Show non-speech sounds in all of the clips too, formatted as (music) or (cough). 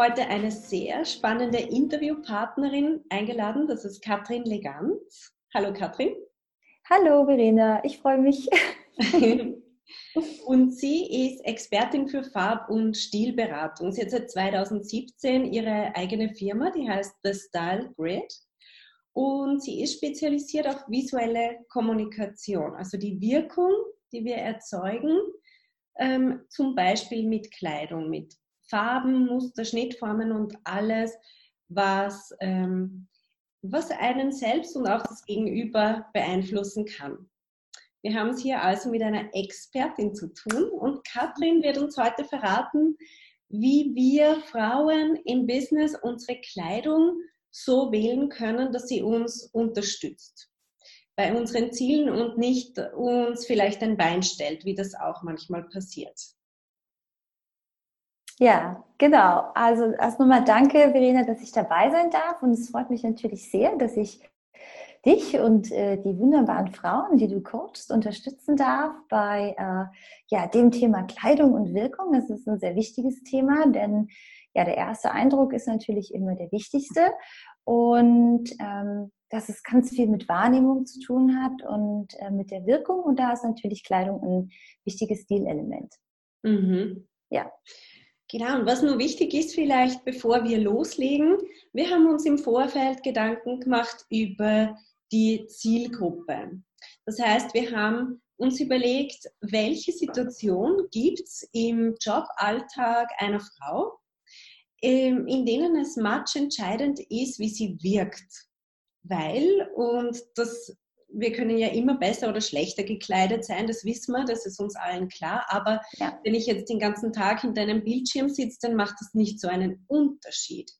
Heute eine sehr spannende Interviewpartnerin eingeladen. Das ist Katrin Leganz. Hallo Katrin. Hallo Verena, ich freue mich. (laughs) und sie ist Expertin für Farb- und Stilberatung. Sie hat seit 2017 ihre eigene Firma, die heißt The Style Grid. Und sie ist spezialisiert auf visuelle Kommunikation, also die Wirkung, die wir erzeugen, ähm, zum Beispiel mit Kleidung, mit Farben, Muster, Schnittformen und alles, was, ähm, was einen selbst und auch das Gegenüber beeinflussen kann. Wir haben es hier also mit einer Expertin zu tun und Katrin wird uns heute verraten, wie wir Frauen im Business unsere Kleidung so wählen können, dass sie uns unterstützt bei unseren Zielen und nicht uns vielleicht ein Bein stellt, wie das auch manchmal passiert. Ja, genau. Also erst nochmal danke, Verena, dass ich dabei sein darf. Und es freut mich natürlich sehr, dass ich dich und äh, die wunderbaren Frauen, die du coachst, unterstützen darf bei äh, ja, dem Thema Kleidung und Wirkung. Das ist ein sehr wichtiges Thema, denn ja, der erste Eindruck ist natürlich immer der wichtigste. Und ähm, dass es ganz viel mit Wahrnehmung zu tun hat und äh, mit der Wirkung. Und da ist natürlich Kleidung ein wichtiges Stilelement. Mhm. Ja. Genau, und was nur wichtig ist vielleicht, bevor wir loslegen, wir haben uns im Vorfeld Gedanken gemacht über die Zielgruppe. Das heißt, wir haben uns überlegt, welche Situation gibt es im Joballtag einer Frau, ähm, in denen es much entscheidend ist, wie sie wirkt. Weil, und das wir können ja immer besser oder schlechter gekleidet sein, das wissen wir, das ist uns allen klar. Aber ja. wenn ich jetzt den ganzen Tag hinter einem Bildschirm sitze, dann macht das nicht so einen Unterschied.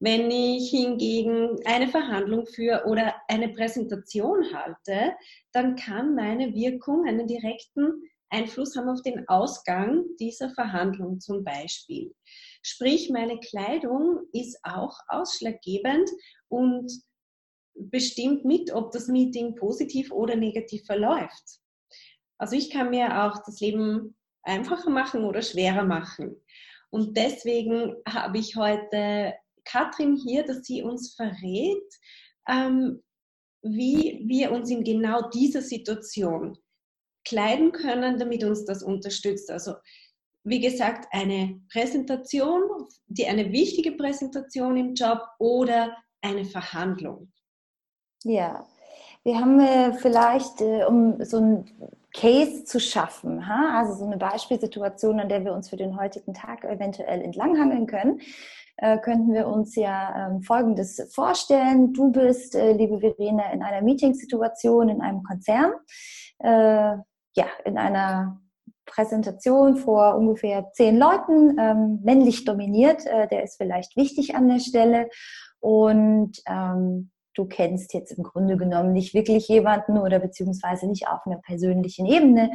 Wenn ich hingegen eine Verhandlung führe oder eine Präsentation halte, dann kann meine Wirkung einen direkten Einfluss haben auf den Ausgang dieser Verhandlung zum Beispiel. Sprich, meine Kleidung ist auch ausschlaggebend und bestimmt mit, ob das Meeting positiv oder negativ verläuft. Also ich kann mir auch das Leben einfacher machen oder schwerer machen. Und deswegen habe ich heute Katrin hier, dass sie uns verrät, ähm, wie wir uns in genau dieser Situation kleiden können, damit uns das unterstützt. Also wie gesagt, eine Präsentation, die eine wichtige Präsentation im Job oder eine Verhandlung. Ja, wir haben äh, vielleicht, äh, um so ein Case zu schaffen, ha? also so eine Beispielsituation, an der wir uns für den heutigen Tag eventuell entlanghangeln können, äh, könnten wir uns ja ähm, Folgendes vorstellen. Du bist, äh, liebe Verena, in einer Meetingsituation in einem Konzern, äh, ja, in einer Präsentation vor ungefähr zehn Leuten, ähm, männlich dominiert, äh, der ist vielleicht wichtig an der Stelle und ähm, du kennst jetzt im Grunde genommen nicht wirklich jemanden oder beziehungsweise nicht auf einer persönlichen Ebene.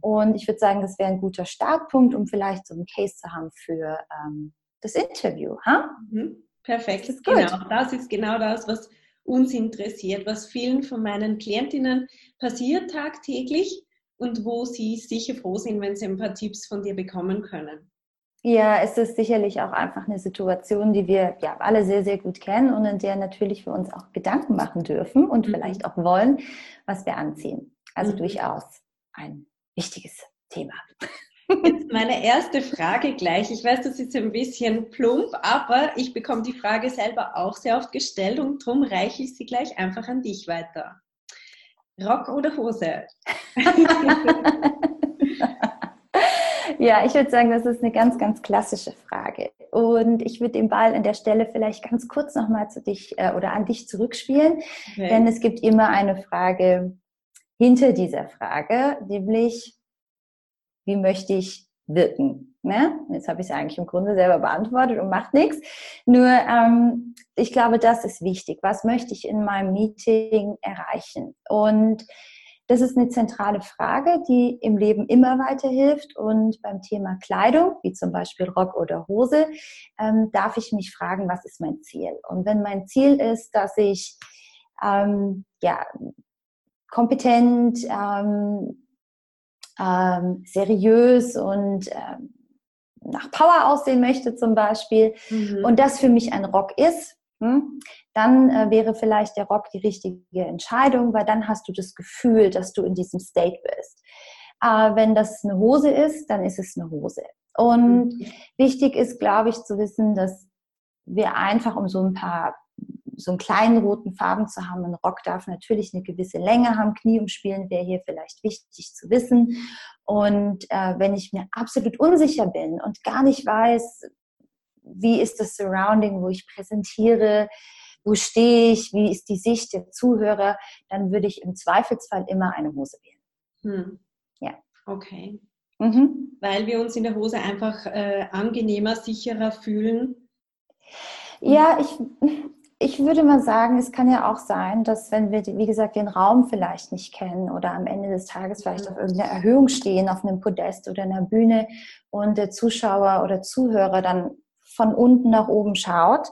Und ich würde sagen, das wäre ein guter Startpunkt, um vielleicht so einen Case zu haben für ähm, das Interview. Ha? Mhm. Perfekt. Das genau, das ist genau das, was uns interessiert, was vielen von meinen Klientinnen passiert tagtäglich und wo sie sicher froh sind, wenn sie ein paar Tipps von dir bekommen können. Ja, es ist sicherlich auch einfach eine Situation, die wir ja alle sehr, sehr gut kennen und in der natürlich wir uns auch Gedanken machen dürfen und mhm. vielleicht auch wollen, was wir anziehen. Also mhm. durchaus ein wichtiges Thema. Jetzt meine erste Frage gleich. Ich weiß, das ist ein bisschen plump, aber ich bekomme die Frage selber auch sehr oft gestellt und darum reiche ich sie gleich einfach an dich weiter. Rock oder Hose? (laughs) Ja, ich würde sagen, das ist eine ganz, ganz klassische Frage. Und ich würde den Ball an der Stelle vielleicht ganz kurz nochmal zu dich äh, oder an dich zurückspielen. Okay. Denn es gibt immer eine Frage hinter dieser Frage, nämlich, wie möchte ich wirken? Ne? Jetzt habe ich es eigentlich im Grunde selber beantwortet und macht nichts. Nur ähm, ich glaube, das ist wichtig. Was möchte ich in meinem Meeting erreichen? Und das ist eine zentrale Frage, die im Leben immer weiterhilft. Und beim Thema Kleidung, wie zum Beispiel Rock oder Hose, ähm, darf ich mich fragen, was ist mein Ziel? Und wenn mein Ziel ist, dass ich ähm, ja, kompetent, ähm, ähm, seriös und ähm, nach Power aussehen möchte zum Beispiel mhm. und das für mich ein Rock ist, hm, dann äh, wäre vielleicht der Rock die richtige Entscheidung, weil dann hast du das Gefühl, dass du in diesem State bist. Äh, wenn das eine Hose ist, dann ist es eine Hose. Und mhm. wichtig ist, glaube ich, zu wissen, dass wir einfach um so ein paar so einen kleinen roten Farben zu haben. Ein Rock darf natürlich eine gewisse Länge haben. Knie umspielen wäre hier vielleicht wichtig zu wissen. Und äh, wenn ich mir absolut unsicher bin und gar nicht weiß, wie ist das Surrounding, wo ich präsentiere, wo stehe ich, wie ist die Sicht der Zuhörer, dann würde ich im Zweifelsfall immer eine Hose wählen. Hm. Ja. Okay. Mhm. Weil wir uns in der Hose einfach äh, angenehmer, sicherer fühlen. Ja, ich, ich würde mal sagen, es kann ja auch sein, dass wenn wir, wie gesagt, den Raum vielleicht nicht kennen oder am Ende des Tages vielleicht auf irgendeiner Erhöhung stehen, auf einem Podest oder einer Bühne und der Zuschauer oder Zuhörer dann von unten nach oben schaut,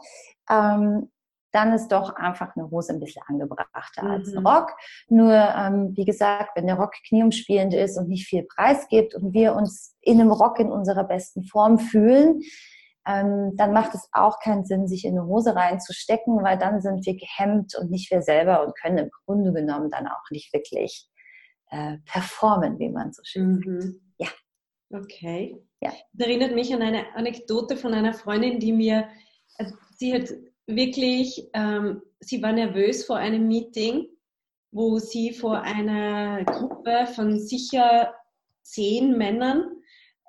ähm, dann ist doch einfach eine Hose ein bisschen angebrachter mhm. als ein. Rock. Nur, ähm, wie gesagt, wenn der Rock knieumspielend ist und nicht viel Preis gibt und wir uns in einem Rock in unserer besten Form fühlen, ähm, dann macht es auch keinen Sinn, sich in eine Hose reinzustecken, weil dann sind wir gehemmt und nicht wir selber und können im Grunde genommen dann auch nicht wirklich äh, performen, wie man so schön mhm. sagt. Ja. Okay. Ja. Das erinnert mich an eine Anekdote von einer Freundin, die mir, also sie hat wirklich, ähm, sie war nervös vor einem Meeting, wo sie vor einer Gruppe von sicher zehn Männern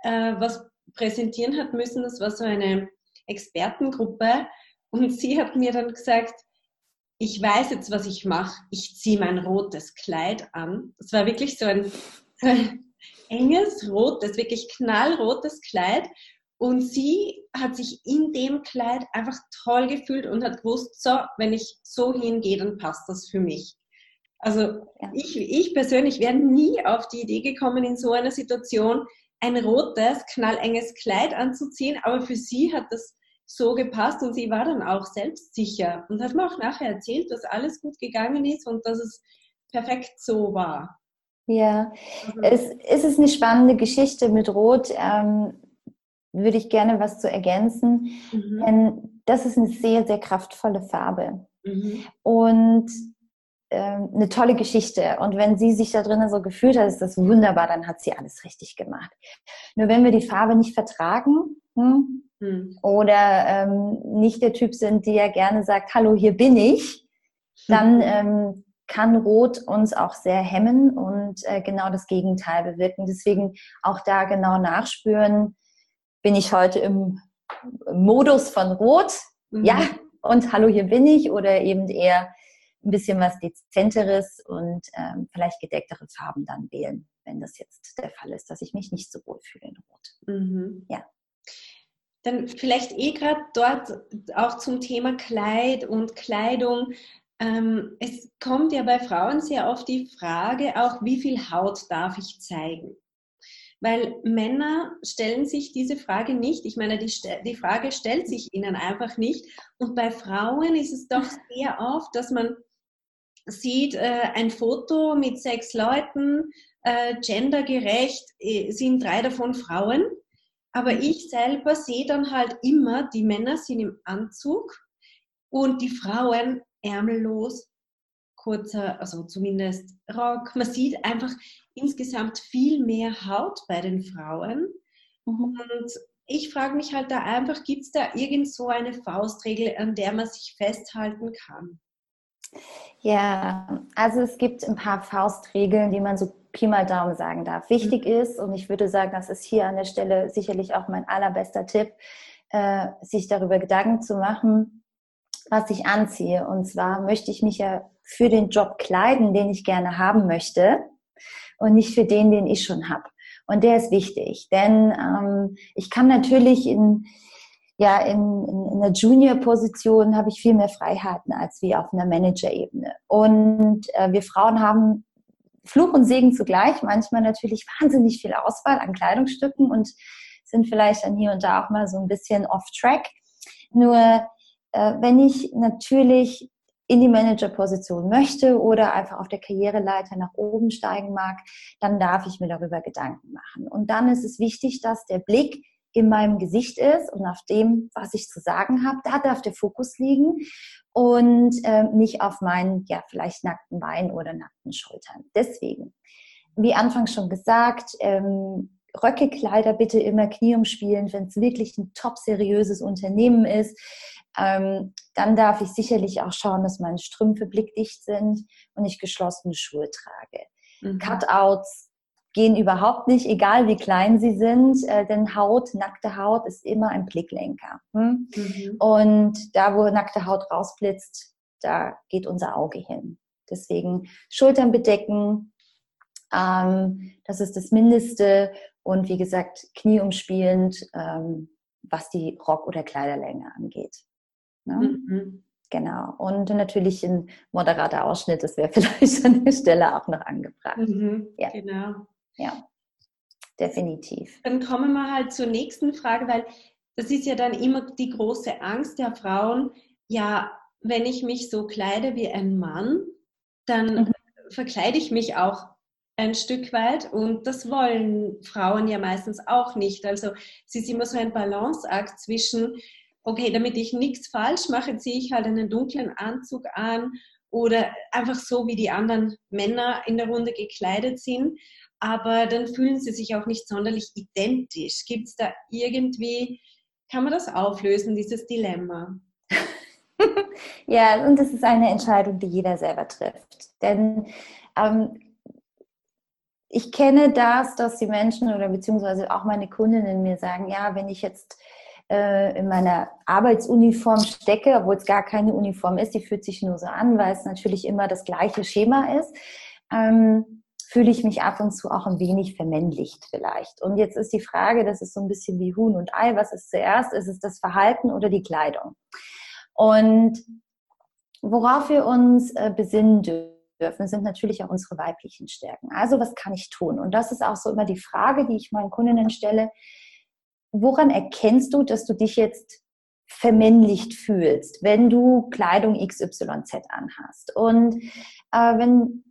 äh, was präsentieren hat müssen. Das war so eine Expertengruppe und sie hat mir dann gesagt, ich weiß jetzt, was ich mache. Ich ziehe mein rotes Kleid an. Das war wirklich so ein, (laughs) so ein enges rotes, wirklich knallrotes Kleid. Und sie hat sich in dem Kleid einfach toll gefühlt und hat gewusst, so, wenn ich so hingehe, dann passt das für mich. Also ja. ich, ich persönlich wäre nie auf die Idee gekommen, in so einer Situation ein rotes, knallenges Kleid anzuziehen, aber für sie hat das so gepasst und sie war dann auch selbstsicher und hat mir auch nachher erzählt, dass alles gut gegangen ist und dass es perfekt so war. Ja, also, es, es ist eine spannende Geschichte mit Rot. Ähm, würde ich gerne was zu ergänzen, mhm. denn das ist eine sehr, sehr kraftvolle Farbe. Mhm. Und ähm, eine tolle Geschichte. Und wenn sie sich da drinnen so gefühlt hat, ist das wunderbar, dann hat sie alles richtig gemacht. Nur wenn wir die Farbe nicht vertragen hm, hm. oder ähm, nicht der Typ sind, der gerne sagt, hallo, hier bin ich, dann ähm, kann Rot uns auch sehr hemmen und äh, genau das Gegenteil bewirken. Deswegen auch da genau nachspüren, bin ich heute im Modus von Rot? Mhm. Ja, und hallo, hier bin ich oder eben eher ein bisschen was Dezenteres und ähm, vielleicht gedecktere Farben dann wählen, wenn das jetzt der Fall ist, dass ich mich nicht so wohl fühle in Rot. Mhm. Ja. Dann vielleicht eh gerade dort auch zum Thema Kleid und Kleidung. Ähm, es kommt ja bei Frauen sehr oft die Frage auch, wie viel Haut darf ich zeigen? Weil Männer stellen sich diese Frage nicht. Ich meine, die, die Frage stellt sich ihnen einfach nicht. Und bei Frauen ist es doch sehr oft, dass man sieht äh, ein Foto mit sechs Leuten, äh, gendergerecht, äh, sind drei davon Frauen. Aber ich selber sehe dann halt immer, die Männer sind im Anzug und die Frauen ärmellos, kurzer, also zumindest Rock. Man sieht einfach insgesamt viel mehr Haut bei den Frauen. Mhm. Und ich frage mich halt da einfach, gibt es da irgend so eine Faustregel, an der man sich festhalten kann? Ja, also es gibt ein paar Faustregeln, die man so Pi mal Daumen sagen darf. Wichtig mhm. ist, und ich würde sagen, das ist hier an der Stelle sicherlich auch mein allerbester Tipp, äh, sich darüber Gedanken zu machen, was ich anziehe. Und zwar möchte ich mich ja für den Job kleiden, den ich gerne haben möchte und nicht für den, den ich schon habe. Und der ist wichtig, denn ähm, ich kann natürlich in ja, in, in, in der Junior-Position habe ich viel mehr Freiheiten als wie auf einer Manager-Ebene. Und äh, wir Frauen haben Fluch und Segen zugleich, manchmal natürlich wahnsinnig viel Auswahl an Kleidungsstücken und sind vielleicht dann hier und da auch mal so ein bisschen off-track. Nur äh, wenn ich natürlich in die Managerposition möchte oder einfach auf der Karriereleiter nach oben steigen mag, dann darf ich mir darüber Gedanken machen. Und dann ist es wichtig, dass der Blick in meinem Gesicht ist und auf dem, was ich zu sagen habe, da darf der Fokus liegen und äh, nicht auf meinen, ja, vielleicht nackten Beinen oder nackten Schultern. Deswegen, wie anfangs schon gesagt, ähm, Röcke, Kleider bitte immer knieumspielend, wenn es wirklich ein top seriöses Unternehmen ist. Ähm, dann darf ich sicherlich auch schauen, dass meine Strümpfe blickdicht sind und ich geschlossene Schuhe trage. Mhm. Cutouts gehen überhaupt nicht, egal wie klein sie sind, äh, denn Haut, nackte Haut ist immer ein Blicklenker. Hm? Mhm. Und da, wo nackte Haut rausblitzt, da geht unser Auge hin. Deswegen Schultern bedecken, ähm, das ist das Mindeste. Und wie gesagt, knieumspielend, ähm, was die Rock- oder Kleiderlänge angeht. Ne? Mhm. Genau. Und natürlich ein moderater Ausschnitt, das wäre (laughs) vielleicht an der Stelle auch noch angebracht. Mhm. Ja. Genau. Ja, definitiv. Dann kommen wir halt zur nächsten Frage, weil das ist ja dann immer die große Angst der Frauen. Ja, wenn ich mich so kleide wie ein Mann, dann mhm. verkleide ich mich auch ein Stück weit und das wollen Frauen ja meistens auch nicht. Also es ist immer so ein Balanceakt zwischen, okay, damit ich nichts falsch mache, ziehe ich halt einen dunklen Anzug an oder einfach so, wie die anderen Männer in der Runde gekleidet sind aber dann fühlen sie sich auch nicht sonderlich identisch. Gibt es da irgendwie, kann man das auflösen, dieses Dilemma? (laughs) ja, und das ist eine Entscheidung, die jeder selber trifft. Denn ähm, ich kenne das, dass die Menschen oder beziehungsweise auch meine Kundinnen mir sagen, ja, wenn ich jetzt äh, in meiner Arbeitsuniform stecke, obwohl es gar keine Uniform ist, die fühlt sich nur so an, weil es natürlich immer das gleiche Schema ist. Ähm, fühle ich mich ab und zu auch ein wenig vermännlicht vielleicht. Und jetzt ist die Frage, das ist so ein bisschen wie Huhn und Ei, was ist zuerst? Ist es das Verhalten oder die Kleidung? Und worauf wir uns äh, besinnen dürfen, sind natürlich auch unsere weiblichen Stärken. Also was kann ich tun? Und das ist auch so immer die Frage, die ich meinen Kundinnen stelle. Woran erkennst du, dass du dich jetzt vermännlicht fühlst, wenn du Kleidung XYZ anhast? Und äh, wenn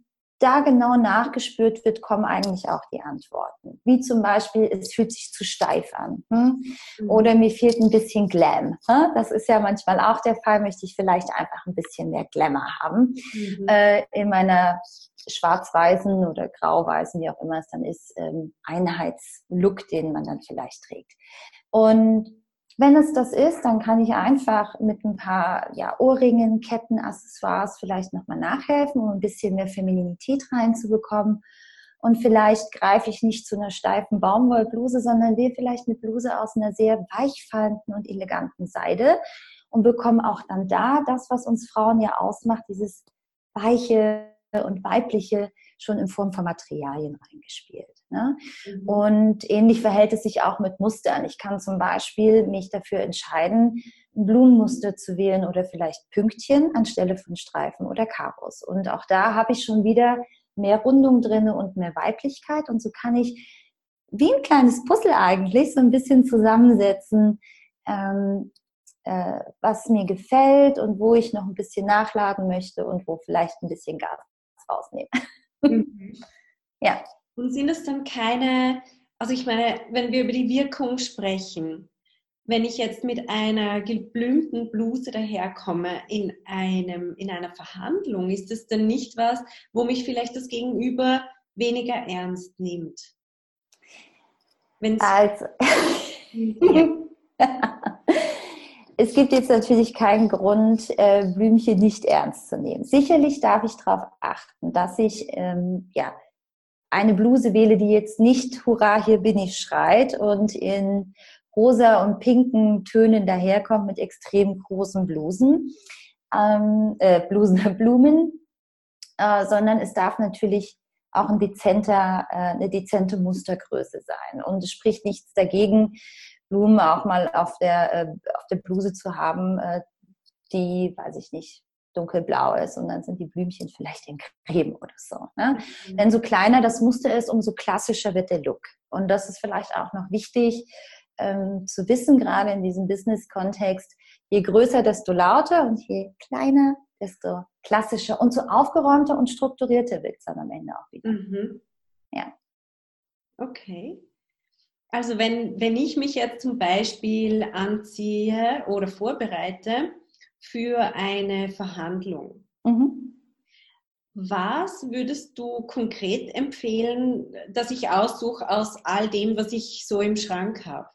da genau nachgespürt wird, kommen eigentlich auch die Antworten. Wie zum Beispiel, es fühlt sich zu steif an. Hm? Mhm. Oder mir fehlt ein bisschen Glam. Hm? Das ist ja manchmal auch der Fall, möchte ich vielleicht einfach ein bisschen mehr Glamour haben. Mhm. Äh, in meiner schwarz-weißen oder grau-weißen, wie auch immer es dann ist, ähm, Einheitslook, den man dann vielleicht trägt. Und wenn es das ist, dann kann ich einfach mit ein paar ja, Ohrringen, Ketten, Accessoires vielleicht nochmal nachhelfen, um ein bisschen mehr Femininität reinzubekommen. Und vielleicht greife ich nicht zu einer steifen Baumwollbluse, sondern wähle vielleicht eine Bluse aus einer sehr weichfallenden und eleganten Seide und bekomme auch dann da das, was uns Frauen ja ausmacht, dieses weiche und weibliche schon in Form von Materialien reingespielt. Ne? Mhm. Und ähnlich verhält es sich auch mit Mustern. Ich kann zum Beispiel mich dafür entscheiden, ein Blumenmuster zu wählen oder vielleicht Pünktchen anstelle von Streifen oder Karos. Und auch da habe ich schon wieder mehr Rundung drin und mehr Weiblichkeit. Und so kann ich wie ein kleines Puzzle eigentlich so ein bisschen zusammensetzen, ähm, äh, was mir gefällt und wo ich noch ein bisschen nachladen möchte und wo vielleicht ein bisschen Gas rausnehmen. (laughs) Mhm. ja. Und sind es dann keine, also ich meine, wenn wir über die Wirkung sprechen, wenn ich jetzt mit einer geblümten Bluse daherkomme in, einem, in einer Verhandlung, ist das dann nicht was, wo mich vielleicht das Gegenüber weniger ernst nimmt? Wenn's also, (laughs) (laughs) es gibt jetzt natürlich keinen Grund, äh, Blümchen nicht ernst zu nehmen. Sicherlich darf ich darauf achten, dass ich ähm, ja, eine Bluse wähle, die jetzt nicht Hurra, hier bin ich schreit und in rosa und pinken Tönen daherkommt mit extrem großen Blusen, ähm, äh, Blusen, (laughs) Blumen, äh, sondern es darf natürlich auch ein dezenter, äh, eine dezente Mustergröße sein. Und es spricht nichts dagegen, Blumen auch mal auf der, äh, auf der Bluse zu haben, äh, die, weiß ich nicht, dunkelblau ist und dann sind die Blümchen vielleicht in Creme oder so. Ne? Mhm. Denn so kleiner das Muster ist, umso klassischer wird der Look. Und das ist vielleicht auch noch wichtig ähm, zu wissen, gerade in diesem Business-Kontext. Je größer, desto lauter und je kleiner, desto klassischer und so aufgeräumter und strukturierter wird es dann am Ende auch wieder. Mhm. Ja. Okay. Also wenn, wenn ich mich jetzt zum Beispiel anziehe oder vorbereite für eine Verhandlung, mhm. was würdest du konkret empfehlen, dass ich aussuche aus all dem, was ich so im Schrank habe?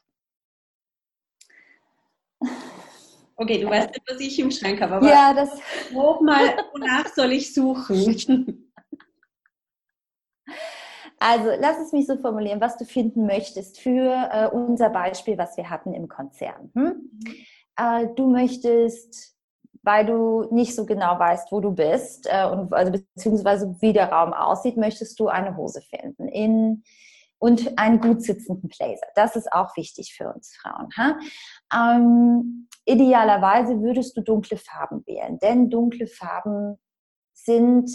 Okay, du weißt nicht, was ich im Schrank habe, aber ja, das mal, wonach soll ich suchen? (laughs) Also lass es mich so formulieren, was du finden möchtest für äh, unser Beispiel, was wir hatten im Konzern. Hm? Äh, du möchtest, weil du nicht so genau weißt, wo du bist äh, und also beziehungsweise wie der Raum aussieht, möchtest du eine Hose finden in und einen gut sitzenden Blazer. Das ist auch wichtig für uns Frauen. Ähm, idealerweise würdest du dunkle Farben wählen, denn dunkle Farben sind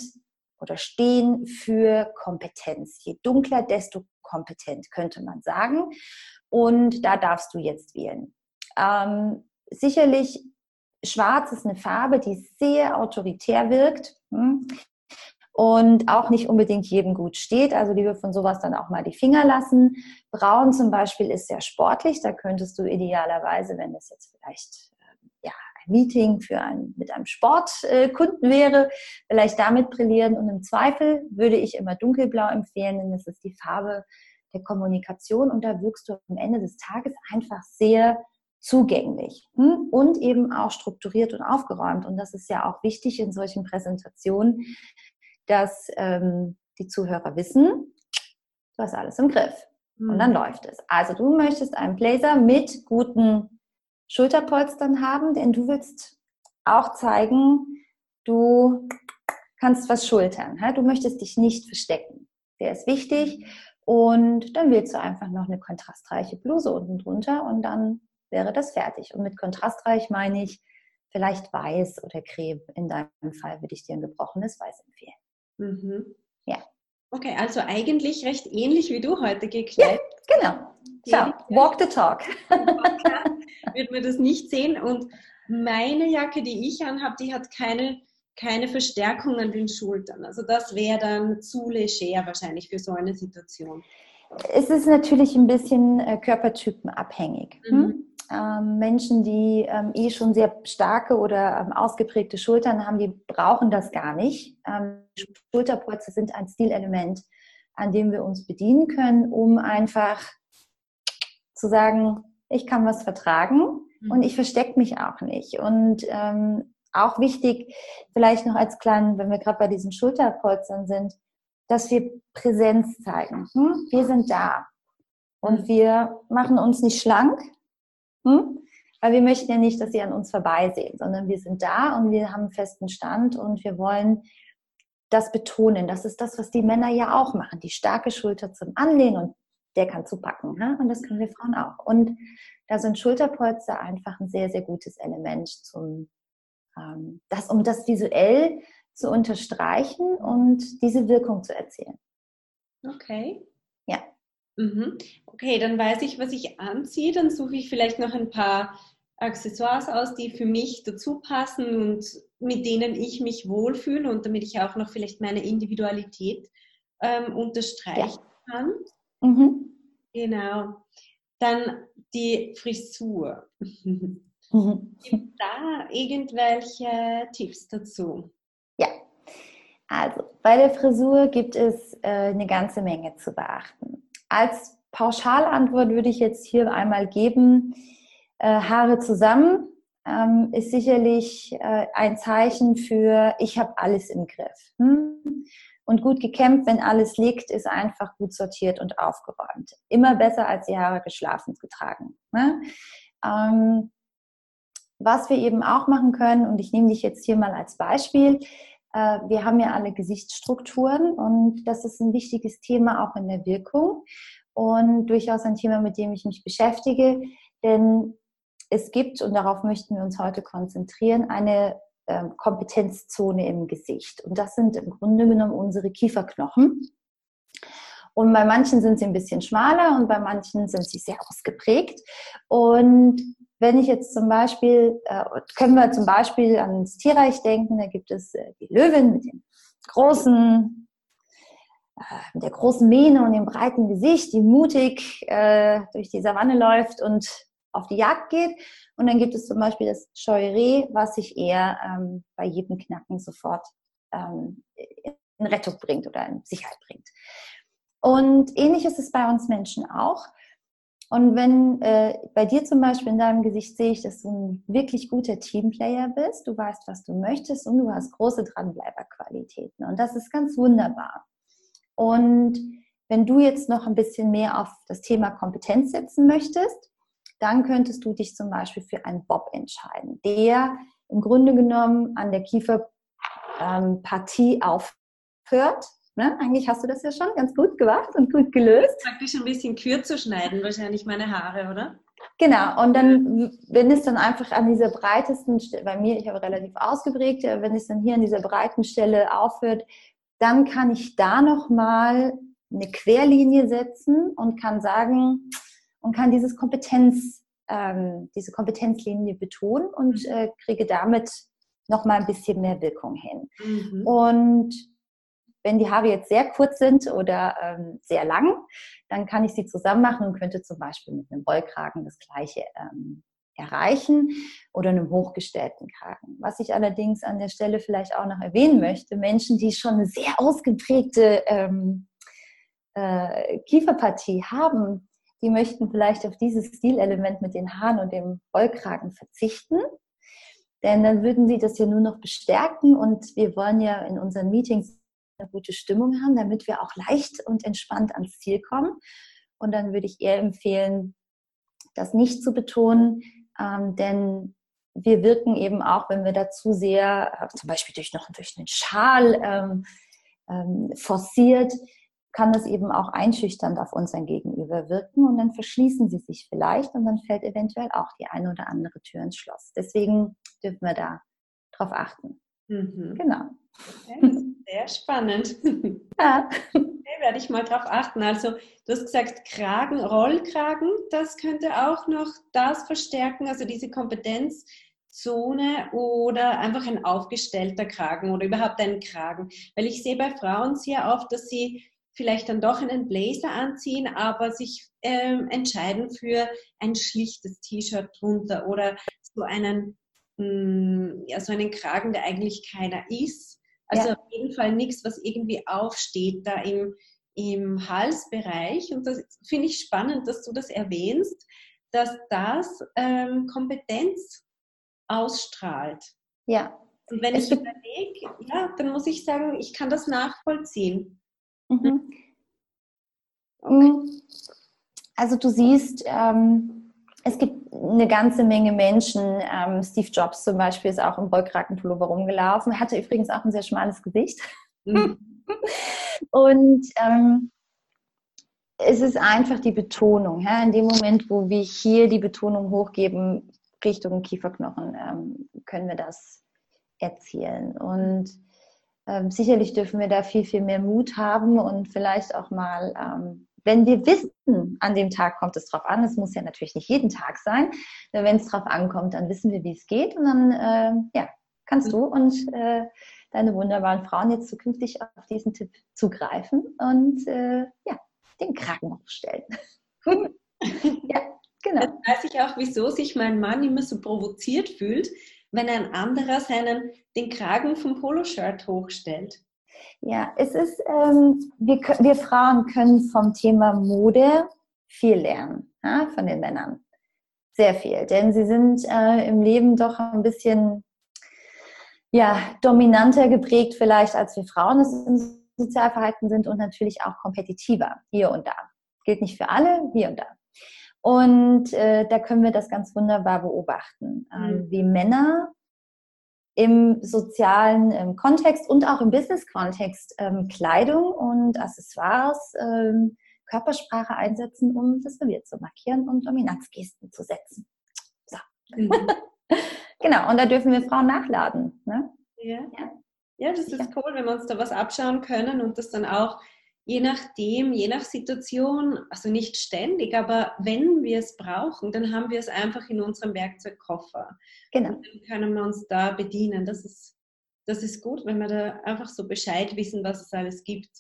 oder stehen für Kompetenz. Je dunkler, desto kompetent, könnte man sagen. Und da darfst du jetzt wählen. Ähm, sicherlich, schwarz ist eine Farbe, die sehr autoritär wirkt. Hm? und auch nicht unbedingt jedem gut steht. Also lieber von sowas dann auch mal die Finger lassen. Braun zum Beispiel ist sehr sportlich. Da könntest du idealerweise, wenn das jetzt vielleicht Meeting für ein, mit einem Sportkunden wäre, vielleicht damit brillieren. Und im Zweifel würde ich immer dunkelblau empfehlen, denn das ist die Farbe der Kommunikation und da wirkst du am Ende des Tages einfach sehr zugänglich hm? und eben auch strukturiert und aufgeräumt. Und das ist ja auch wichtig in solchen Präsentationen, dass ähm, die Zuhörer wissen, du hast alles im Griff. Und dann hm. läuft es. Also du möchtest einen Blazer mit guten Schulterpolstern haben, denn du willst auch zeigen, du kannst was schultern. Du möchtest dich nicht verstecken. Der ist wichtig. Und dann wählst du einfach noch eine kontrastreiche Bluse unten drunter und dann wäre das fertig. Und mit kontrastreich meine ich vielleicht weiß oder creme. In deinem Fall würde ich dir ein gebrochenes Weiß empfehlen. Mhm. Ja. Okay, also eigentlich recht ähnlich wie du heute gekleidet. (laughs) Genau. So, walk the talk. wird man das nicht sehen. Und meine Jacke, die ich anhabe, die hat keine, keine Verstärkung an den Schultern. Also das wäre dann zu leger wahrscheinlich für so eine Situation. Es ist natürlich ein bisschen äh, körpertypenabhängig. Hm? Mhm ähm, Menschen, die ähm, eh schon sehr starke oder ähm, ausgeprägte Schultern haben, die brauchen das gar nicht. Ähm, Schulterpolster sind ein Stilelement, an dem wir uns bedienen können, um einfach zu sagen, ich kann was vertragen mhm. und ich verstecke mich auch nicht. Und ähm, auch wichtig, vielleicht noch als kleinen, wenn wir gerade bei diesen Schulterpolstern sind, dass wir Präsenz zeigen. Hm? Wir sind da. Und mhm. wir machen uns nicht schlank, hm? Weil wir möchten ja nicht, dass sie an uns vorbeisehen, sondern wir sind da und wir haben einen festen Stand und wir wollen das betonen. Das ist das, was die Männer ja auch machen. Die starke Schulter zum Anlehnen und der kann zupacken. Ne? Und das können wir Frauen auch. Und da sind Schulterpolster einfach ein sehr, sehr gutes Element, zum, ähm, das, um das visuell zu unterstreichen und diese Wirkung zu erzielen. Okay. Ja. Mhm. Okay, dann weiß ich, was ich anziehe. Dann suche ich vielleicht noch ein paar Accessoires aus, die für mich dazu passen und mit denen ich mich wohlfühle und damit ich auch noch vielleicht meine Individualität ähm, unterstreichen ja. kann. Mhm. Genau. Dann die Frisur. Mhm. Gibt da irgendwelche Tipps dazu? Ja, also bei der Frisur gibt es äh, eine ganze Menge zu beachten. Als Pauschalantwort würde ich jetzt hier einmal geben, äh, Haare zusammen ähm, ist sicherlich äh, ein Zeichen für, ich habe alles im Griff. Hm? Und gut gekämmt, wenn alles liegt, ist einfach gut sortiert und aufgeräumt. Immer besser als die Haare geschlafen getragen. Ne? Ähm, was wir eben auch machen können, und ich nehme dich jetzt hier mal als Beispiel, äh, wir haben ja alle Gesichtsstrukturen und das ist ein wichtiges Thema auch in der Wirkung und durchaus ein Thema, mit dem ich mich beschäftige, denn es gibt, und darauf möchten wir uns heute konzentrieren, eine ähm, Kompetenzzone im Gesicht. Und das sind im Grunde genommen unsere Kieferknochen. Und bei manchen sind sie ein bisschen schmaler und bei manchen sind sie sehr ausgeprägt. Und wenn ich jetzt zum Beispiel, äh, können wir zum Beispiel ans Tierreich denken, da gibt es äh, die Löwin mit dem großen, äh, der großen Mähne und dem breiten Gesicht, die mutig äh, durch die Savanne läuft und auf die Jagd geht. Und dann gibt es zum Beispiel das Scheureh, was sich eher ähm, bei jedem Knacken sofort ähm, in Rettung bringt oder in Sicherheit bringt. Und ähnlich ist es bei uns Menschen auch. Und wenn äh, bei dir zum Beispiel in deinem Gesicht sehe ich, dass du ein wirklich guter Teamplayer bist, du weißt, was du möchtest und du hast große Dranbleiberqualitäten. Und das ist ganz wunderbar. Und wenn du jetzt noch ein bisschen mehr auf das Thema Kompetenz setzen möchtest, dann könntest du dich zum Beispiel für einen Bob entscheiden, der im Grunde genommen an der Kieferpartie ähm, aufhört. Ne? Eigentlich hast du das ja schon ganz gut gemacht und gut gelöst. Praktisch ein bisschen kürzer schneiden, wahrscheinlich meine Haare, oder? Genau, und dann, wenn es dann einfach an dieser breitesten Stelle, bei mir, ich habe relativ ausgeprägt, wenn es dann hier an dieser breiten Stelle aufhört, dann kann ich da nochmal eine Querlinie setzen und kann sagen, und kann dieses Kompetenz, ähm, diese Kompetenzlinie betonen und mhm. äh, kriege damit noch mal ein bisschen mehr Wirkung hin. Mhm. Und wenn die Haare jetzt sehr kurz sind oder ähm, sehr lang, dann kann ich sie zusammen machen und könnte zum Beispiel mit einem Rollkragen das gleiche ähm, erreichen oder einem hochgestellten Kragen. Was ich allerdings an der Stelle vielleicht auch noch erwähnen möchte, Menschen, die schon eine sehr ausgeprägte ähm, äh, Kieferpartie haben, die möchten vielleicht auf dieses Stilelement mit den Haaren und dem Rollkragen verzichten. Denn dann würden sie das ja nur noch bestärken und wir wollen ja in unseren Meetings eine gute Stimmung haben, damit wir auch leicht und entspannt ans Ziel kommen. Und dann würde ich eher empfehlen, das nicht zu betonen, ähm, denn wir wirken eben auch, wenn wir da zu sehr, äh, zum Beispiel durch noch durch einen Schal ähm, ähm, forciert, kann es eben auch einschüchternd auf unseren Gegenüber wirken und dann verschließen sie sich vielleicht und dann fällt eventuell auch die eine oder andere Tür ins Schloss. Deswegen dürfen wir da drauf achten. Mhm. Genau. sehr spannend. (laughs) Ja. Okay, werde ich mal drauf achten. Also, du hast gesagt, Kragen, Rollkragen, das könnte auch noch das verstärken, also diese Kompetenzzone oder einfach ein aufgestellter Kragen oder überhaupt einen Kragen. Weil ich sehe bei Frauen sehr oft, dass sie vielleicht dann doch einen Blazer anziehen, aber sich ähm, entscheiden für ein schlichtes T-Shirt drunter oder so einen, mh, mm, ja, so einen Kragen, der eigentlich keiner ist. Also ja. auf jeden Fall nichts, was irgendwie aufsteht da im, im Halsbereich. Und das finde ich spannend, dass du das erwähnst, dass das ähm, Kompetenz ausstrahlt. Ja. Und wenn es ich überlege, ja, dann muss ich sagen, ich kann das nachvollziehen. Mhm. mhm. Also du siehst, ähm, es gibt eine ganze Menge Menschen. Ähm, Steve Jobs zum Beispiel ist auch im Rollkragenpullover rumgelaufen. Er hatte übrigens auch ein sehr schmales Gesicht. Mhm. (laughs) Und ähm, es ist einfach die Betonung. Ja? In dem Moment, wo wir hier die Betonung hochgeben Richtung Kieferknochen, ähm, können wir das erzielen. Und ähm, sicherlich dürfen wir da viel, viel mehr Mut haben und vielleicht auch mal, ähm, wenn wir wissen, an dem Tag kommt es drauf an, es muss ja natürlich nicht jeden Tag sein, wenn es drauf ankommt, dann wissen wir, wie es geht und dann äh, ja, kannst du und äh, deine wunderbaren Frauen jetzt zukünftig auf diesen Tipp zugreifen und äh, ja, den Kragen aufstellen. (laughs) ja, genau. Jetzt weiß ich auch, wieso sich mein Mann immer so provoziert fühlt, wenn ein anderer seinen, den Kragen vom Poloshirt hochstellt? Ja, es ist, ähm, wir, wir Frauen können vom Thema Mode viel lernen, ja, von den Männern. Sehr viel, denn sie sind äh, im Leben doch ein bisschen ja, dominanter geprägt vielleicht, als wir Frauen es im Sozialverhalten sind und natürlich auch kompetitiver hier und da. Gilt nicht für alle, hier und da. Und äh, da können wir das ganz wunderbar beobachten, äh, wie Männer im sozialen ähm, Kontext und auch im Business-Kontext ähm, Kleidung und Accessoires, ähm, Körpersprache einsetzen, um das Revier zu markieren und Dominanzgesten zu setzen. So. Mhm. (laughs) genau, und da dürfen wir Frauen nachladen. Ne? Ja. ja. ja, das ist ja. cool, wenn wir uns da was abschauen können und das dann auch je nachdem, je nach Situation, also nicht ständig, aber wenn wir es brauchen, dann haben wir es einfach in unserem Werkzeugkoffer. Genau. Und dann können wir uns da bedienen. Das ist, das ist gut, wenn wir da einfach so Bescheid wissen, was es alles gibt.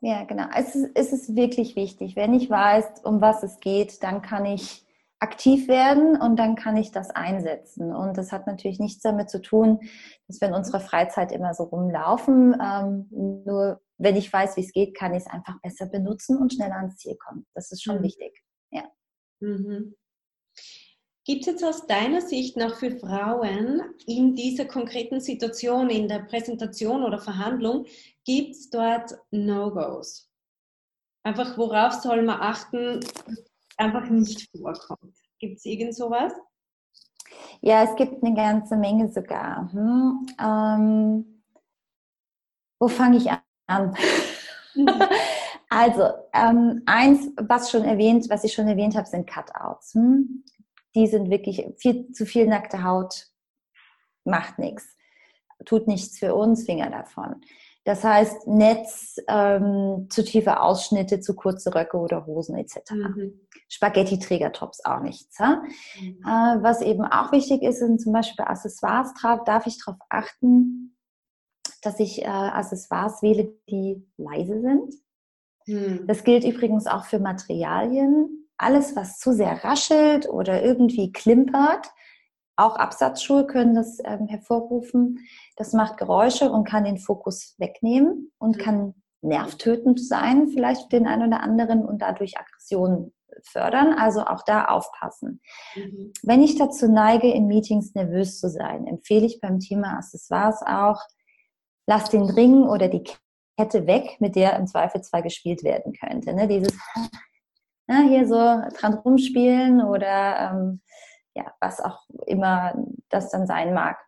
Ja, genau. Es ist, es ist wirklich wichtig. Wenn ich weiß, um was es geht, dann kann ich aktiv werden und dann kann ich das einsetzen. Und das hat natürlich nichts damit zu tun, dass wir in unserer Freizeit immer so rumlaufen. Ähm, nur wenn ich weiß, wie es geht, kann ich es einfach besser benutzen und schneller ans Ziel kommen. Das ist schon mhm. wichtig. Ja. Mhm. Gibt es jetzt aus deiner Sicht noch für Frauen in dieser konkreten Situation, in der Präsentation oder Verhandlung, gibt es dort No-Gos? Einfach, worauf soll man achten, einfach nicht vorkommt? Gibt es irgend sowas? Ja, es gibt eine ganze Menge sogar. Hm, ähm, wo fange ich an? Mhm. (laughs) also, ähm, eins, was schon erwähnt, was ich schon erwähnt habe, sind Cutouts. Hm? Die sind wirklich viel zu viel nackte Haut, macht nichts, tut nichts für uns, Finger davon. Das heißt, Netz, ähm, zu tiefe Ausschnitte, zu kurze Röcke oder Hosen etc. Mhm. Spaghetti-Trägertops auch nichts. Mhm. Äh, was eben auch wichtig ist, sind zum Beispiel bei Accessoires, darf ich darauf achten, dass ich äh, Accessoires wähle, die leise sind. Mhm. Das gilt übrigens auch für Materialien. Alles, was zu sehr raschelt oder irgendwie klimpert, auch Absatzschuhe können das ähm, hervorrufen. Das macht Geräusche und kann den Fokus wegnehmen und mhm. kann nervtötend sein, vielleicht für den einen oder anderen und dadurch Aggression fördern. Also auch da aufpassen. Mhm. Wenn ich dazu neige, in Meetings nervös zu sein, empfehle ich beim Thema Accessoires auch, lass den Ring oder die Kette weg, mit der im Zweifel zwar gespielt werden könnte. Ne? Dieses ja, hier so dran rumspielen oder ähm, ja, was auch immer das dann sein mag,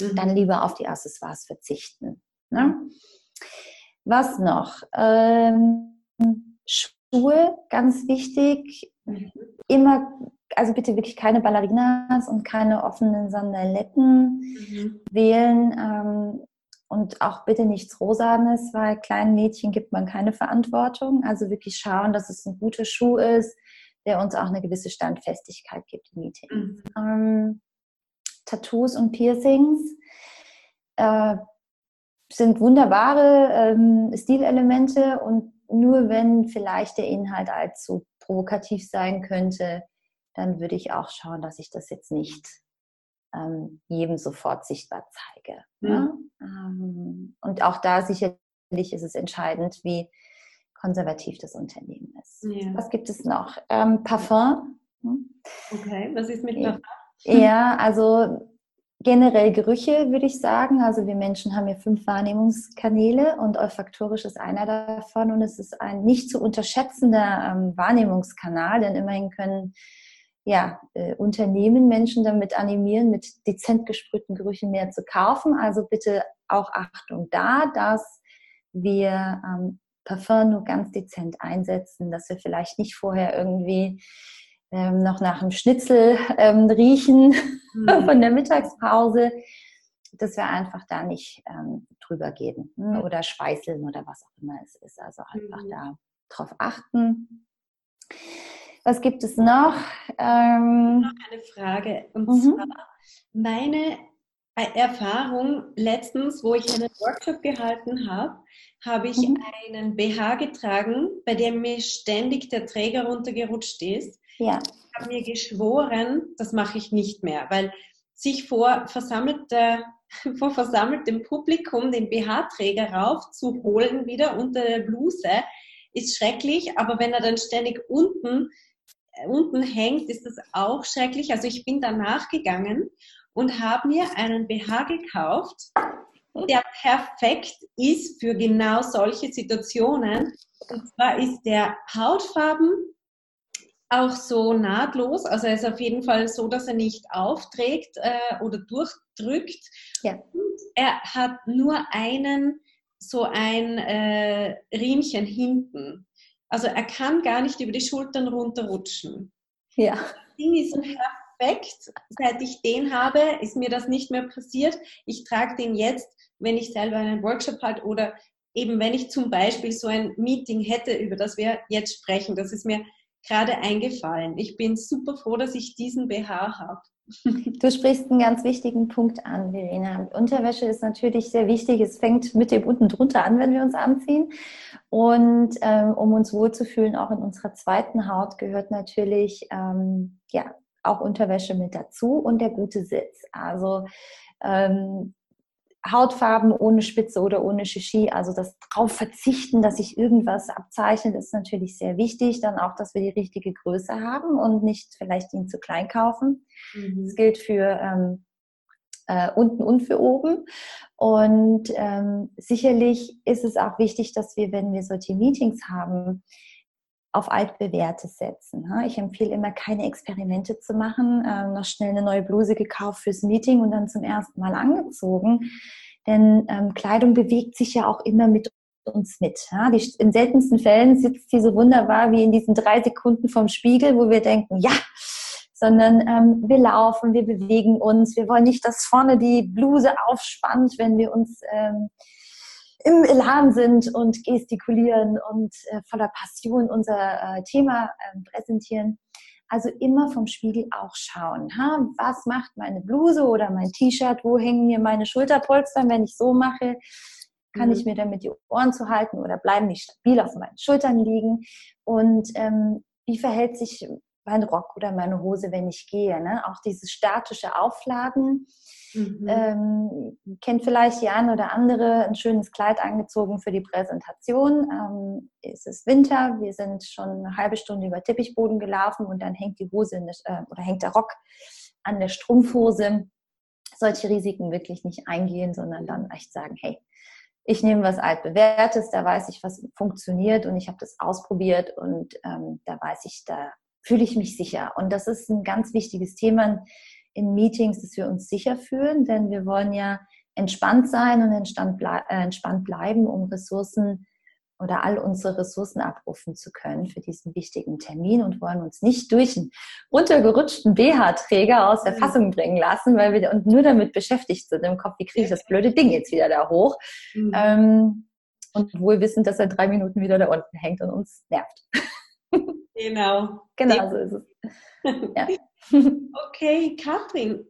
mhm. dann lieber auf die Accessoires verzichten. Ne? Was noch? Ähm, Schuhe, ganz wichtig. Mhm. Immer, also bitte wirklich keine Ballerinas und keine offenen Sandaletten mhm. wählen. Ähm, und auch bitte nichts Rosanes, weil kleinen Mädchen gibt man keine Verantwortung. Also wirklich schauen, dass es ein guter Schuh ist, der uns auch eine gewisse Standfestigkeit gibt im Meeting. Mhm. Ähm, Tattoos und Piercings äh, sind wunderbare ähm, Stilelemente und nur wenn vielleicht der Inhalt allzu provokativ sein könnte, dann würde ich auch schauen, dass ich das jetzt nicht ähm, jedem sofort sichtbar zeige. Mhm. Ne? Ähm, und auch da sicherlich ist es entscheidend, wie konservativ das Unternehmen ist. Ja. Was gibt es noch? Ähm, Parfum. Hm? Okay, was ist mit Parfum? Ja, also generell Gerüche würde ich sagen. Also wir Menschen haben ja fünf Wahrnehmungskanäle und olfaktorisch ist einer davon und es ist ein nicht zu unterschätzender ähm, Wahrnehmungskanal, denn immerhin können ja, äh, Unternehmen Menschen damit animieren, mit dezent gesprühten Gerüchen mehr zu kaufen. Also bitte auch Achtung da, dass wir ähm, Parfum nur ganz dezent einsetzen, dass wir vielleicht nicht vorher irgendwie ähm, noch nach einem Schnitzel ähm, riechen mhm. (laughs) von der Mittagspause, dass wir einfach da nicht ähm, drüber gehen hm, oder schweißeln oder was auch immer es ist. Also einfach mhm. da drauf achten. Was gibt es noch? Ähm, noch eine Frage. Und mhm. zwar meine Erfahrung letztens, wo ich einen Workshop gehalten habe, habe ich mhm. einen BH getragen, bei dem mir ständig der Träger runtergerutscht ist. Ja. Ich habe mir geschworen, das mache ich nicht mehr, weil sich vor, versammelter, (laughs) vor versammeltem Publikum den BH-Träger raufzuholen wieder unter der Bluse ist schrecklich, aber wenn er dann ständig unten, äh, unten hängt, ist das auch schrecklich. Also ich bin danach gegangen und habe mir einen BH gekauft, der perfekt ist für genau solche Situationen. Und zwar ist der Hautfarben auch so nahtlos. Also er ist auf jeden Fall so, dass er nicht aufträgt äh, oder durchdrückt. Ja. Und er hat nur einen, so ein äh, Riemchen hinten. Also er kann gar nicht über die Schultern runterrutschen. Ja. Das Ding ist perfekt. Seit ich den habe, ist mir das nicht mehr passiert. Ich trage den jetzt, wenn ich selber einen Workshop halt oder eben wenn ich zum Beispiel so ein Meeting hätte, über das wir jetzt sprechen. Das ist mir gerade eingefallen. Ich bin super froh, dass ich diesen BH habe. (laughs) Du sprichst einen ganz wichtigen Punkt an, Verena. Unterwäsche ist natürlich sehr wichtig. Es fängt mit dem unten drunter an, wenn wir uns anziehen. Und ähm, um uns wohlzufühlen, auch in unserer zweiten Haut, gehört natürlich ähm, ja, auch Unterwäsche mit dazu und der gute Sitz. Also ähm, Hautfarben ohne Spitze oder ohne Shishi, also das drauf verzichten, dass sich irgendwas abzeichnet, ist natürlich sehr wichtig. Dann auch, dass wir die richtige Größe haben und nicht vielleicht ihn zu klein kaufen. Mhm. Das gilt für ähm, äh, unten und für oben. Und ähm, sicherlich ist es auch wichtig, dass wir, wenn wir solche Meetings haben, auf altbewährtes setzen. Ich empfehle immer, keine Experimente zu machen, äh, noch schnell eine neue Bluse gekauft fürs Meeting und dann zum ersten Mal angezogen. Denn ähm, Kleidung bewegt sich ja auch immer mit uns mit. In seltensten Fällen sitzt sie so wunderbar wie in diesen drei Sekunden vom Spiegel, wo wir denken, ja, sondern ähm, wir laufen, wir bewegen uns. Wir wollen nicht, dass vorne die Bluse aufspannt, wenn wir uns ähm, im Elan sind und gestikulieren und äh, voller Passion unser äh, Thema äh, präsentieren. Also immer vom Spiegel auch schauen. Ha? Was macht meine Bluse oder mein T-Shirt? Wo hängen mir meine Schulterpolster? Wenn ich so mache, kann mhm. ich mir damit die Ohren zu halten oder bleiben die stabil auf meinen Schultern liegen? Und ähm, wie verhält sich mein Rock oder meine Hose, wenn ich gehe? Ne? Auch dieses statische Aufladen Mhm. Ähm, kennt vielleicht die eine oder andere ein schönes Kleid angezogen für die Präsentation. Ähm, es ist Winter, wir sind schon eine halbe Stunde über Teppichboden gelaufen und dann hängt die Hose der, äh, oder hängt der Rock an der Strumpfhose. Solche Risiken wirklich nicht eingehen, sondern dann echt sagen, hey, ich nehme was altbewährtes, da weiß ich, was funktioniert und ich habe das ausprobiert und ähm, da weiß ich, da fühle ich mich sicher. Und das ist ein ganz wichtiges Thema in Meetings, dass wir uns sicher fühlen, denn wir wollen ja entspannt sein und entspannt, äh, entspannt bleiben, um Ressourcen oder all unsere Ressourcen abrufen zu können für diesen wichtigen Termin und wollen uns nicht durch einen runtergerutschten BH-Träger aus der mhm. Fassung bringen lassen, weil wir und nur damit beschäftigt sind im Kopf, wie kriege ich das blöde Ding jetzt wieder da hoch? Mhm. Ähm, und wohl wissend, dass er drei Minuten wieder da unten hängt und uns nervt. Genau. Genau, so ist es. (laughs) Ja. Okay, Katrin,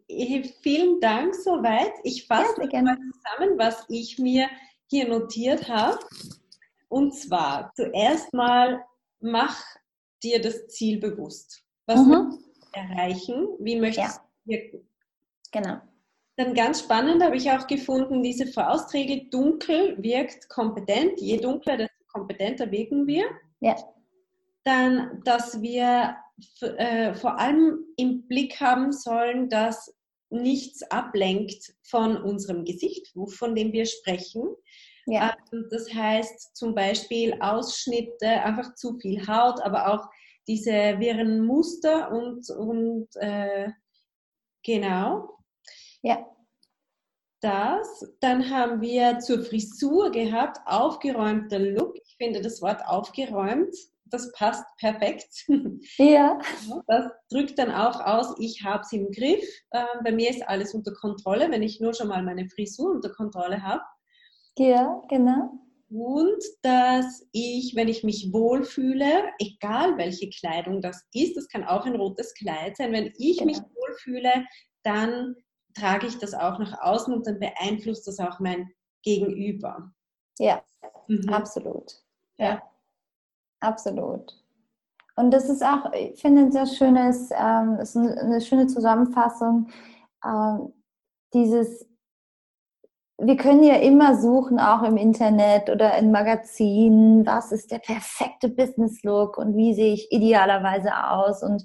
vielen Dank soweit. Ich fasse ja, mal zusammen, was ich mir hier notiert habe. Und zwar, zuerst mal, mach dir das Ziel bewusst. Was mhm. möchtest du erreichen? Wie möchtest du wirken? Genau. Dann ganz spannend habe ich auch gefunden, diese Faustregel, dunkel wirkt kompetent. Je dunkler, desto kompetenter wirken wir. Ja. Dann, dass wir äh, vor allem im Blick haben sollen, dass nichts ablenkt von unserem Gesicht, von dem wir sprechen. Ja. Ähm, das heißt zum Beispiel Ausschnitte, einfach zu viel Haut, aber auch diese wirren Muster und, und äh, genau. Ja. Das. Dann haben wir zur Frisur gehabt, aufgeräumter Look. Ich finde das Wort aufgeräumt das passt perfekt. (laughs) Ja. Das drückt dann auch aus, ich habe es im Griff. Ähm, bei mir ist alles unter Kontrolle, wenn ich nur schon mal meine Frisur unter Kontrolle habe. Ja, genau. Und dass ich, wenn ich mich wohlfühle, egal welche Kleidung das ist, das kann auch ein rotes Kleid sein, wenn ich genau. mich wohlfühle, dann trage ich das auch nach außen und dann beeinflusst das auch mein Gegenüber. Ja, mhm. absolut. Ja. Absolut. Und das ist auch, ich finde, ein sehr schönes, ähm, ist eine schöne Zusammenfassung. Ähm, dieses, wir können ja immer suchen, auch im Internet oder in Magazinen, was ist der perfekte Business-Look und wie sehe ich idealerweise aus. Und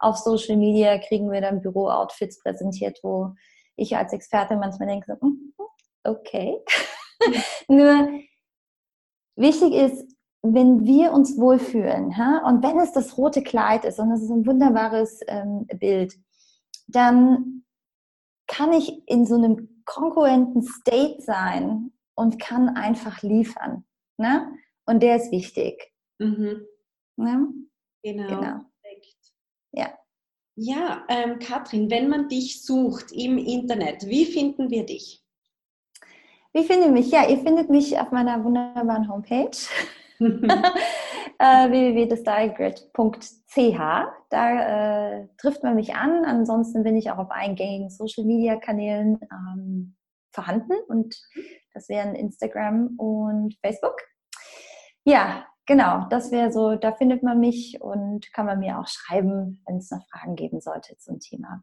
auf Social Media kriegen wir dann Büro-Outfits präsentiert, wo ich als Experte manchmal denke, mhm, okay. (laughs) Nur wichtig ist, wenn wir uns wohlfühlen ha? und wenn es das rote Kleid ist und es ist ein wunderbares ähm, Bild, dann kann ich in so einem konkurrenten State sein und kann einfach liefern. Ne? Und der ist wichtig. Mhm. Ne? Genau. genau. Ja. Ja, ähm, Katrin, wenn man dich sucht im Internet, wie finden wir dich? Wie findet mich? Ja, ihr findet mich auf meiner wunderbaren Homepage (laughs) äh, www.thestylgrid.ch. Da äh, trifft man mich an. Ansonsten bin ich auch auf eingängigen Social Media Kanälen ähm, vorhanden und das wären Instagram und Facebook. Ja, genau, das wäre so, da findet man mich und kann man mir auch schreiben, wenn es noch Fragen geben sollte zum Thema.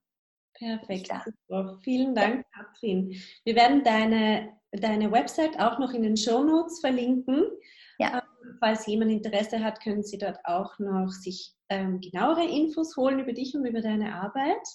Perfekt, super. Vielen Dank, Katrin. Wir werden deine, deine Website auch noch in den Show Notes verlinken. Ja. Falls jemand Interesse hat, können Sie dort auch noch sich ähm, genauere Infos holen über dich und über deine Arbeit.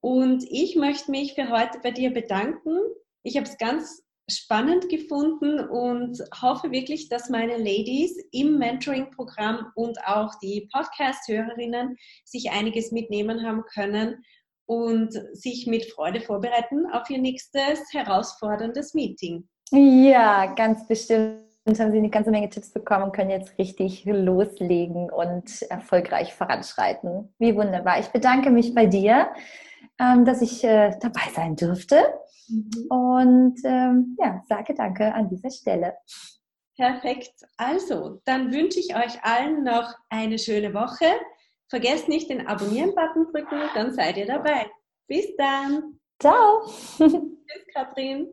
Und ich möchte mich für heute bei dir bedanken. Ich habe es ganz spannend gefunden und hoffe wirklich, dass meine Ladies im Mentoring-Programm und auch die Podcast-Hörerinnen sich einiges mitnehmen haben können und sich mit Freude vorbereiten auf ihr nächstes herausforderndes Meeting. Ja, ganz bestimmt haben Sie eine ganze Menge Tipps bekommen und können jetzt richtig loslegen und erfolgreich voranschreiten. Wie wunderbar. Ich bedanke mich bei dir, ähm, dass ich äh, dabei sein durfte mhm. und ähm, ja, sage danke an dieser Stelle. Perfekt. Also, dann wünsche ich euch allen noch eine schöne Woche. Vergesst nicht den Abonnieren-Button drücken, dann seid ihr dabei. Bis dann. Ciao. Tschüss, Katrin.